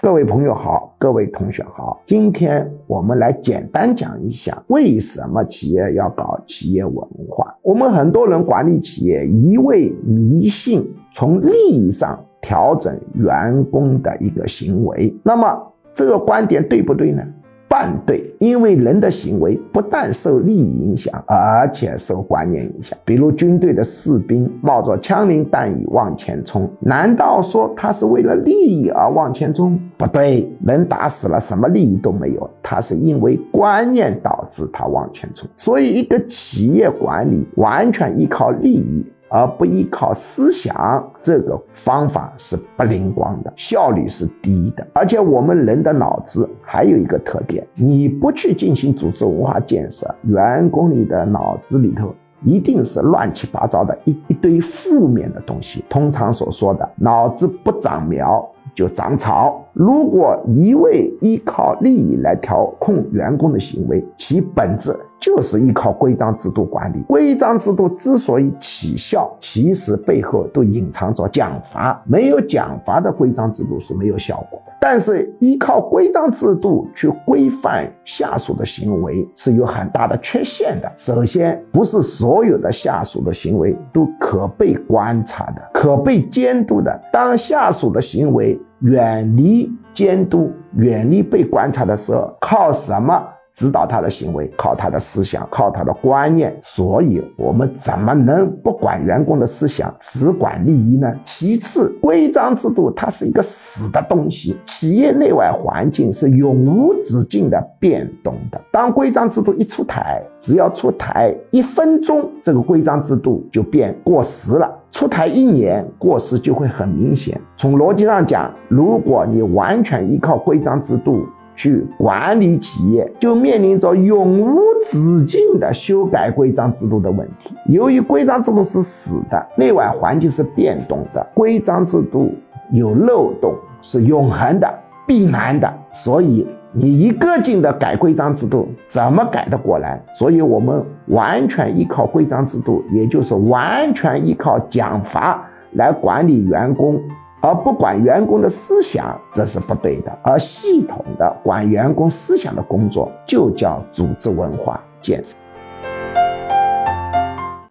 各位朋友好，各位同学好，今天我们来简单讲一下为什么企业要搞企业文化。我们很多人管理企业一味迷信从利益上调整员工的一个行为，那么这个观点对不对呢？半对，因为人的行为不但受利益影响，而且受观念影响。比如军队的士兵冒着枪林弹雨往前冲，难道说他是为了利益而往前冲？不对，人打死了，什么利益都没有，他是因为观念导致他往前冲。所以，一个企业管理完全依靠利益。而不依靠思想，这个方法是不灵光的，效率是低的。而且我们人的脑子还有一个特点，你不去进行组织文化建设，员工你的脑子里头一定是乱七八糟的一一堆负面的东西。通常所说的脑子不长苗。就涨潮。如果一味依靠利益来调控员工的行为，其本质就是依靠规章制度管理。规章制度之所以起效，其实背后都隐藏着奖罚。没有奖罚的规章制度是没有效果。但是依靠规章制度去规范下属的行为是有很大的缺陷的。首先，不是所有的下属的行为都可被观察的、可被监督的。当下属的行为，远离监督，远离被观察的时候，靠什么？指导他的行为，靠他的思想，靠他的观念。所以，我们怎么能不管员工的思想，只管利益呢？其次，规章制度它是一个死的东西，企业内外环境是永无止境的变动的。当规章制度一出台，只要出台一分钟，这个规章制度就变过时了；出台一年，过时就会很明显。从逻辑上讲，如果你完全依靠规章制度，去管理企业，就面临着永无止境的修改规章制度的问题。由于规章制度是死的，内外环境是变动的，规章制度有漏洞，是永恒的、必然的。所以你一个劲的改规章制度，怎么改得过来？所以我们完全依靠规章制度，也就是完全依靠奖罚来管理员工。而不管员工的思想，这是不对的。而系统的管员工思想的工作，就叫组织文化建设。